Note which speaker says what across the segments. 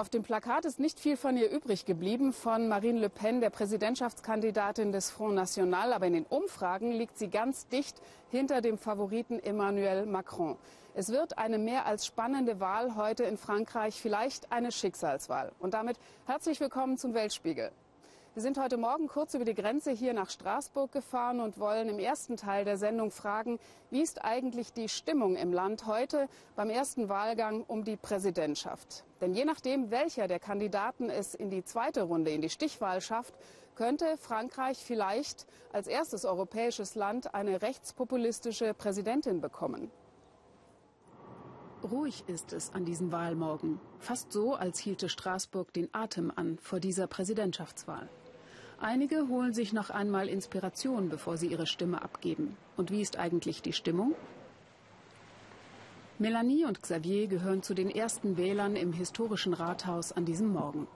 Speaker 1: Auf dem Plakat ist nicht viel von ihr übrig geblieben, von Marine Le Pen, der Präsidentschaftskandidatin des Front National. Aber in den Umfragen liegt sie ganz dicht hinter dem Favoriten Emmanuel Macron. Es wird eine mehr als spannende Wahl heute in Frankreich, vielleicht eine Schicksalswahl. Und damit herzlich willkommen zum Weltspiegel. Wir sind heute Morgen kurz über die Grenze hier nach Straßburg gefahren und wollen im ersten Teil der Sendung fragen, wie ist eigentlich die Stimmung im Land heute beim ersten Wahlgang um die Präsidentschaft? Denn je nachdem, welcher der Kandidaten es in die zweite Runde, in die Stichwahl schafft, könnte Frankreich vielleicht als erstes europäisches Land eine rechtspopulistische Präsidentin bekommen. Ruhig ist es an diesem Wahlmorgen. Fast so, als hielte Straßburg den Atem an vor dieser Präsidentschaftswahl. Einige holen sich noch einmal Inspiration, bevor sie ihre Stimme abgeben. Und wie ist eigentlich die Stimmung? Melanie und Xavier gehören zu den ersten Wählern im historischen Rathaus an diesem Morgen.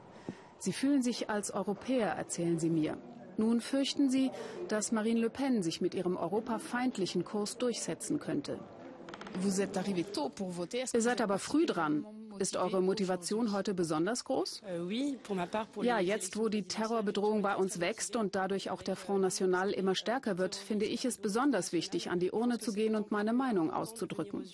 Speaker 1: Sie fühlen sich als Europäer, erzählen sie mir. Nun fürchten sie, dass Marine Le Pen sich mit ihrem europafeindlichen Kurs durchsetzen könnte. Ihr seid aber früh dran. Ist eure Motivation heute besonders groß?
Speaker 2: Euh,
Speaker 1: ja, jetzt wo die Terrorbedrohung bei uns wächst und dadurch auch der Front National immer stärker wird, finde ich es besonders wichtig, an die Urne zu gehen und meine Meinung auszudrücken.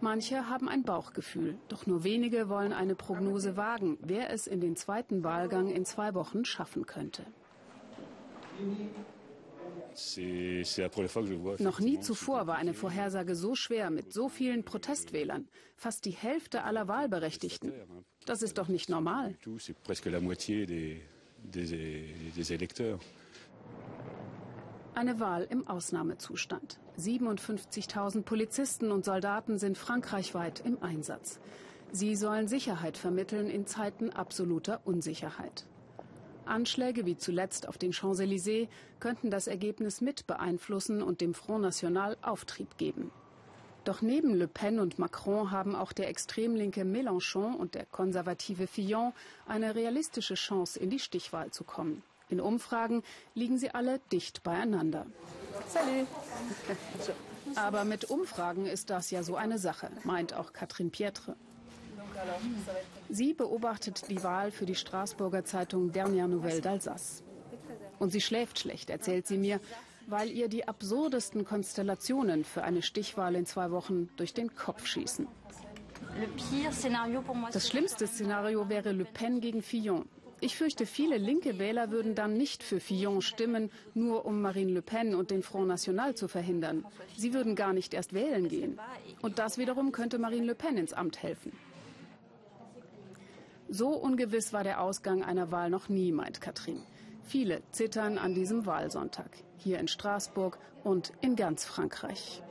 Speaker 1: Manche haben ein Bauchgefühl, doch nur wenige wollen eine Prognose wagen, wer es in den zweiten Wahlgang in zwei Wochen schaffen könnte. Noch nie zuvor war eine Vorhersage so schwer mit so vielen Protestwählern. Fast die Hälfte aller Wahlberechtigten. Das ist doch nicht normal. Eine Wahl im Ausnahmezustand. 57.000 Polizisten und Soldaten sind frankreichweit im Einsatz. Sie sollen Sicherheit vermitteln in Zeiten absoluter Unsicherheit. Anschläge wie zuletzt auf den Champs-Élysées könnten das Ergebnis mit beeinflussen und dem Front National Auftrieb geben. Doch neben Le Pen und Macron haben auch der extremlinke Mélenchon und der konservative Fillon eine realistische Chance, in die Stichwahl zu kommen. In Umfragen liegen sie alle dicht beieinander. Salut. Aber mit Umfragen ist das ja so eine Sache, meint auch Catherine Pietre. Sie beobachtet die Wahl für die Straßburger Zeitung Dernière Nouvelle d'Alsace. Und sie schläft schlecht, erzählt sie mir, weil ihr die absurdesten Konstellationen für eine Stichwahl in zwei Wochen durch den Kopf schießen. Das schlimmste Szenario wäre Le Pen gegen Fillon. Ich fürchte, viele linke Wähler würden dann nicht für Fillon stimmen, nur um Marine Le Pen und den Front National zu verhindern. Sie würden gar nicht erst wählen gehen. Und das wiederum könnte Marine Le Pen ins Amt helfen. So ungewiss war der Ausgang einer Wahl noch nie, meint Katrin. Viele zittern an diesem Wahlsonntag, hier in Straßburg und in ganz Frankreich.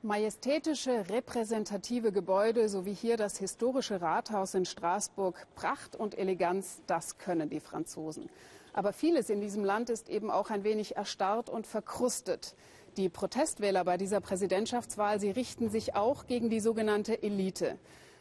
Speaker 1: Majestätische, repräsentative Gebäude, so wie hier das historische Rathaus in Straßburg, Pracht und Eleganz, das können die Franzosen. Aber vieles in diesem Land ist eben auch ein wenig erstarrt und verkrustet. Die Protestwähler bei dieser Präsidentschaftswahl, sie richten sich auch gegen die sogenannte Elite.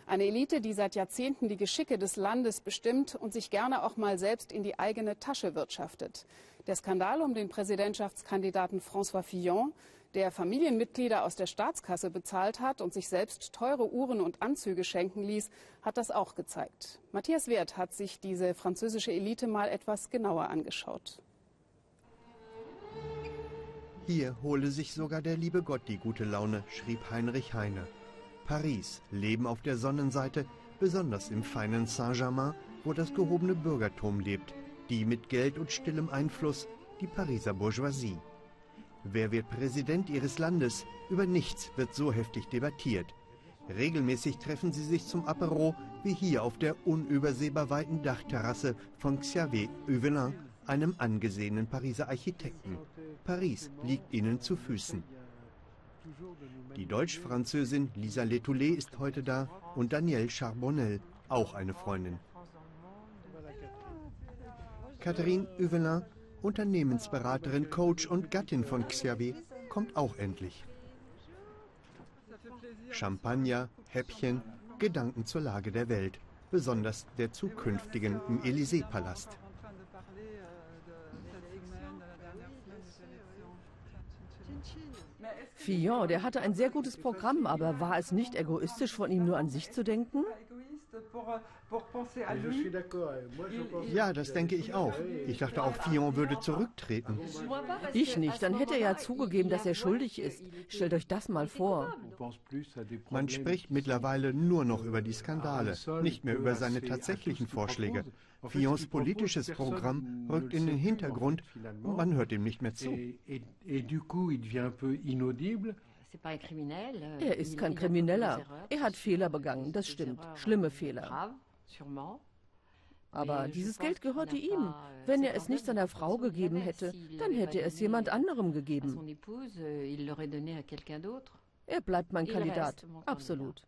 Speaker 1: Eine Elite, die seit Jahrzehnten die Geschicke des Landes bestimmt und sich gerne auch mal selbst in die eigene Tasche wirtschaftet. Der Skandal um den Präsidentschaftskandidaten François Fillon, der Familienmitglieder aus der Staatskasse bezahlt hat und sich selbst teure Uhren und Anzüge schenken ließ, hat das auch gezeigt. Matthias Wert hat sich diese französische Elite mal etwas genauer angeschaut.
Speaker 3: Hier hole sich sogar der liebe Gott die gute Laune, schrieb Heinrich Heine. Paris, Leben auf der Sonnenseite, besonders im feinen Saint-Germain, wo das gehobene Bürgertum lebt, die mit Geld und stillem Einfluss, die Pariser Bourgeoisie. Wer wird Präsident ihres Landes? Über nichts wird so heftig debattiert. Regelmäßig treffen sie sich zum Apero, wie hier auf der unübersehbar weiten Dachterrasse von Xavier Huvelin, einem angesehenen Pariser Architekten. Paris liegt ihnen zu Füßen. Die Deutsch-Französin Lisa Letoulet ist heute da und Danielle Charbonnel, auch eine Freundin. Catherine Huvelin, Unternehmensberaterin, Coach und Gattin von Xavier, kommt auch endlich. Champagner, Häppchen, Gedanken zur Lage der Welt, besonders der zukünftigen im Élysée-Palast.
Speaker 2: Fillon, der hatte ein sehr gutes Programm, aber war es nicht egoistisch von ihm nur an sich zu denken?
Speaker 3: Ja, das denke ich auch. Ich dachte auch, Fillon würde zurücktreten.
Speaker 2: Ich nicht. Dann hätte er ja zugegeben, dass er schuldig ist. Stellt euch das mal vor.
Speaker 3: Man spricht mittlerweile nur noch über die Skandale, nicht mehr über seine tatsächlichen Vorschläge. Fillons politisches Programm rückt in den Hintergrund und man hört ihm nicht mehr zu.
Speaker 2: Er ist kein Krimineller. Er hat Fehler begangen, das stimmt. Schlimme Fehler. Aber dieses Geld gehörte ihm. Euh, Wenn er es nicht seiner Frau gegeben hätte, dann hätte er es jemand anderem gegeben. Euh, er bleibt mein Kandidat. Absolut.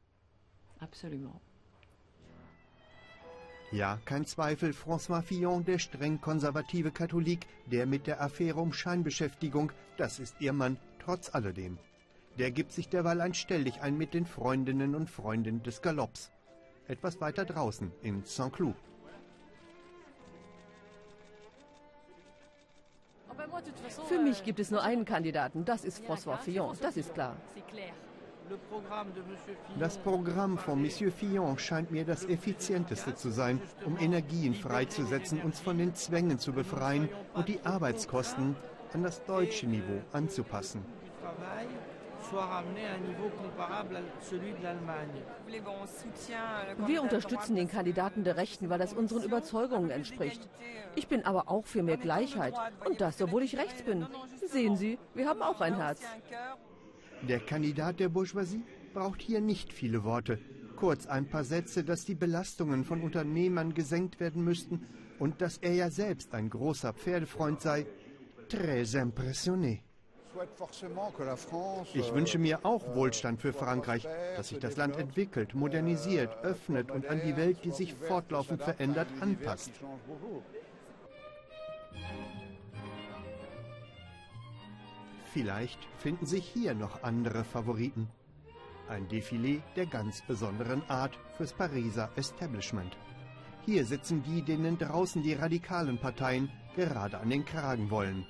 Speaker 3: Ja, kein Zweifel, François Fillon, der streng konservative Katholik, der mit der Affäre um Scheinbeschäftigung, das ist ihr Mann, trotz alledem. Der gibt sich derweil ein Stelldichein mit den Freundinnen und Freunden des Galopps. Etwas weiter draußen in Saint-Cloud.
Speaker 2: Für mich gibt es nur einen Kandidaten, das ist François Fillon, das ist klar.
Speaker 3: Das Programm von Monsieur Fillon scheint mir das effizienteste zu sein, um Energien freizusetzen, uns von den Zwängen zu befreien und die Arbeitskosten an das deutsche Niveau anzupassen
Speaker 2: soit ramené à un niveau comparable à celui de l'Allemagne. Wir unterstützen den Kandidaten der Rechten, weil das unseren Überzeugungen entspricht. Ich bin aber auch für mehr Gleichheit. Und das, obwohl ich rechts bin. Sehen Sie, wir haben auch ein Herz.
Speaker 3: Der Kandidat der Bourgeoisie braucht hier nicht viele Worte. Kurz ein paar Sätze, dass die Belastungen von Unternehmern gesenkt werden müssten und dass er ja selbst ein großer Pferdefreund sei. Très impressionné. Ich wünsche mir auch Wohlstand für Frankreich, dass sich das Land entwickelt, modernisiert, öffnet und an die Welt, die sich fortlaufend verändert, anpasst. Vielleicht finden sich hier noch andere Favoriten. Ein Defilé der ganz besonderen Art fürs Pariser Establishment. Hier sitzen die, denen draußen die radikalen Parteien gerade an den Kragen wollen.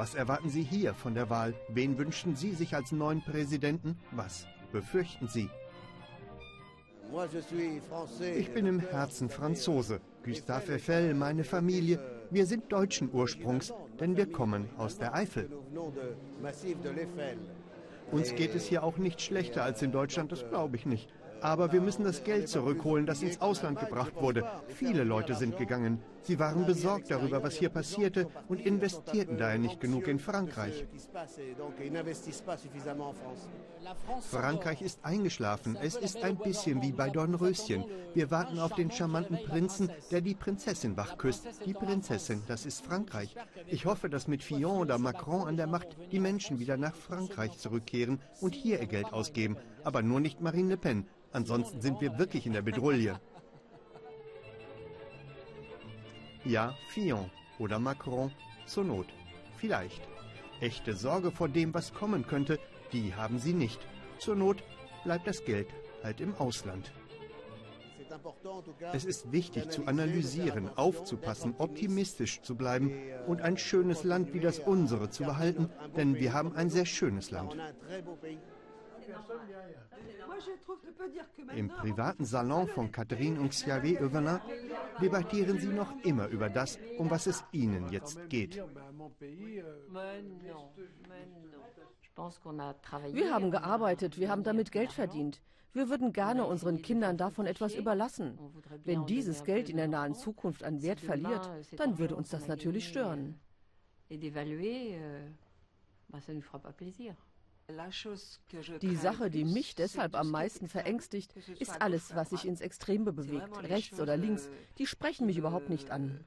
Speaker 3: Was erwarten Sie hier von der Wahl? Wen wünschen Sie sich als neuen Präsidenten? Was befürchten Sie? Ich bin im Herzen Franzose. Gustave Eiffel, meine Familie, wir sind deutschen Ursprungs, denn wir kommen aus der Eifel. Uns geht es hier auch nicht schlechter als in Deutschland, das glaube ich nicht. Aber wir müssen das Geld zurückholen, das ins Ausland gebracht wurde. Viele Leute sind gegangen. Sie waren besorgt darüber, was hier passierte und investierten daher nicht genug in Frankreich. Frankreich ist eingeschlafen. Es ist ein bisschen wie bei Dornröschen. Wir warten auf den charmanten Prinzen, der die Prinzessin wach küsst. Die Prinzessin, das ist Frankreich. Ich hoffe, dass mit Fillon oder Macron an der Macht die Menschen wieder nach Frankreich zurückkehren und hier ihr Geld ausgeben. Aber nur nicht Marine Le Pen. Ansonsten sind wir wirklich in der Bedrulle. Ja, Fillon oder Macron zur Not. Vielleicht. Echte Sorge vor dem, was kommen könnte, die haben sie nicht. Zur Not bleibt das Geld halt im Ausland. Es ist wichtig zu analysieren, aufzupassen, optimistisch zu bleiben und ein schönes Land wie das unsere zu behalten, denn wir haben ein sehr schönes Land. Im privaten Salon von Catherine und Xavier Evelyn debattieren sie noch immer über das, um was es ihnen jetzt geht.
Speaker 2: Wir haben gearbeitet, wir haben damit Geld verdient. Wir würden gerne unseren Kindern davon etwas überlassen. Wenn dieses Geld in der nahen Zukunft an Wert verliert, dann würde uns das natürlich stören. Et d'évaluer, euh, ça ne fera pas plaisir. Die Sache, die mich deshalb am meisten verängstigt, ist alles, was sich ins Extreme bewegt, rechts oder links. Die sprechen mich überhaupt nicht an.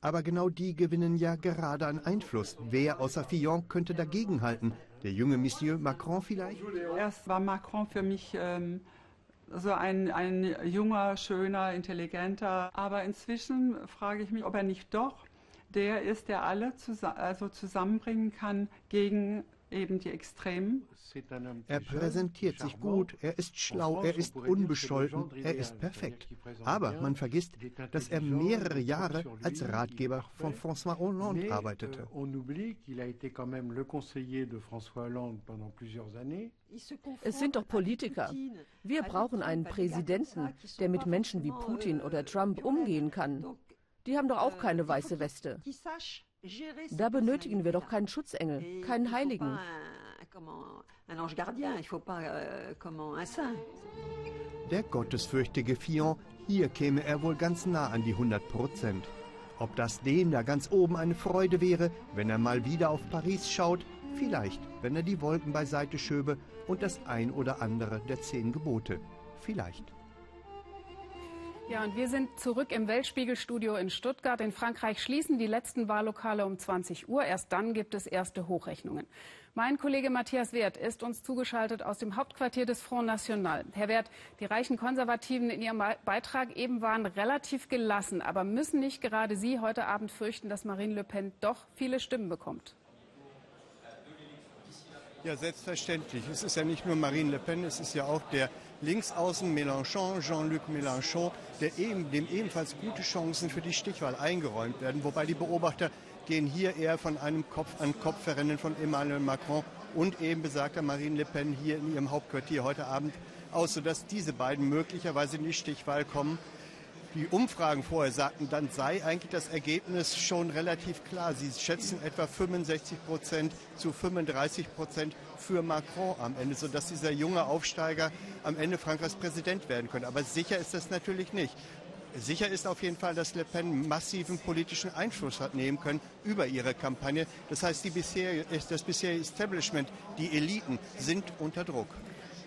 Speaker 3: Aber genau die gewinnen ja gerade an Einfluss. Wer außer Fillon könnte dagegenhalten? Der junge Monsieur Macron vielleicht?
Speaker 4: Erst war Macron für mich ähm, so ein, ein junger, schöner, intelligenter. Aber inzwischen frage ich mich, ob er nicht doch der ist, der alle zus also zusammenbringen kann gegen eben die Extremen.
Speaker 3: Er präsentiert sich gut, er ist schlau, er ist unbescholten, er ist perfekt. Aber man vergisst, dass er mehrere Jahre als Ratgeber von François Hollande arbeitete.
Speaker 2: Es sind doch Politiker. Wir brauchen einen Präsidenten, der mit Menschen wie Putin oder Trump umgehen kann. Die haben doch auch keine weiße Weste. Da benötigen wir doch keinen Schutzengel, keinen Heiligen.
Speaker 3: Der gottesfürchtige Fillon, hier käme er wohl ganz nah an die 100 Prozent. Ob das dem da ganz oben eine Freude wäre, wenn er mal wieder auf Paris schaut, vielleicht, wenn er die Wolken beiseite schöbe und das ein oder andere der zehn Gebote. Vielleicht.
Speaker 1: Ja, und wir sind zurück im Weltspiegelstudio in Stuttgart. In Frankreich schließen die letzten Wahllokale um 20 Uhr. Erst dann gibt es erste Hochrechnungen. Mein Kollege Matthias Wert ist uns zugeschaltet aus dem Hauptquartier des Front National. Herr Wert, die reichen Konservativen in ihrem Beitrag eben waren relativ gelassen. Aber müssen nicht gerade Sie heute Abend fürchten, dass Marine Le Pen doch viele Stimmen bekommt?
Speaker 3: Ja, selbstverständlich. Es ist ja nicht nur Marine Le Pen, es ist ja auch der Linksaußen Mélenchon, Jean-Luc Mélenchon, der eben, dem ebenfalls gute Chancen für die Stichwahl eingeräumt werden. Wobei die Beobachter gehen hier eher von einem Kopf-an-Kopf-Verrennen von Emmanuel Macron und eben besagter Marine Le Pen hier in ihrem Hauptquartier heute Abend aus, sodass diese beiden möglicherweise in die Stichwahl kommen die Umfragen vorher sagten, dann sei eigentlich das Ergebnis schon relativ klar. Sie schätzen etwa 65 Prozent zu 35 Prozent für Macron am Ende, sodass dieser junge Aufsteiger am Ende Frankreichs Präsident werden könnte. Aber sicher ist das natürlich nicht. Sicher ist auf jeden Fall, dass Le Pen massiven politischen Einfluss hat nehmen können über ihre Kampagne. Das heißt, bisher, das bisherige Establishment, die Eliten sind unter Druck.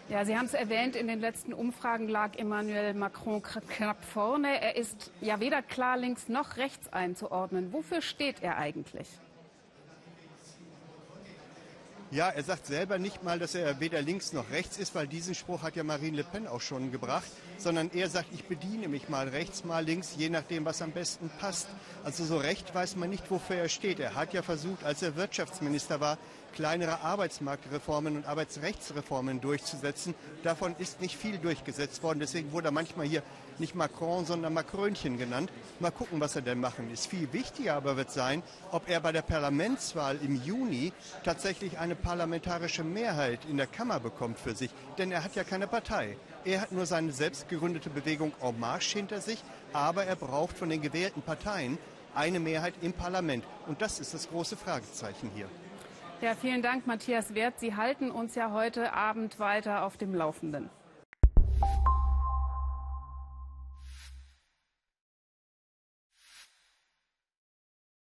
Speaker 1: Ja, Sie haben es erwähnt, in den letzten Umfragen lag Emmanuel Macron knapp vorne. Er ist ja weder klar links noch rechts einzuordnen. Wofür steht er eigentlich?
Speaker 3: Ja, er sagt selber nicht mal, dass er weder links noch rechts ist, weil diesen Spruch hat ja Marine Le Pen auch schon gebracht, sondern er sagt, ich bediene mich mal rechts, mal links, je nachdem, was am besten passt. Also so recht weiß man nicht, wofür er steht. Er hat ja versucht, als er Wirtschaftsminister war, kleinere Arbeitsmarktreformen und Arbeitsrechtsreformen durchzusetzen. Davon ist nicht viel durchgesetzt worden. Deswegen wurde er manchmal hier nicht Macron, sondern Macrönchen genannt. Mal gucken, was er denn machen ist. Viel wichtiger aber wird sein, ob er bei der Parlamentswahl im Juni tatsächlich eine parlamentarische Mehrheit in der Kammer bekommt für sich. Denn er hat ja keine Partei. Er hat nur seine selbst gegründete Bewegung En Marche hinter sich, aber er braucht von den gewählten Parteien eine Mehrheit im Parlament. Und das ist das große Fragezeichen hier.
Speaker 1: Ja, vielen Dank, Matthias Wert. Sie halten uns ja heute Abend weiter auf dem Laufenden.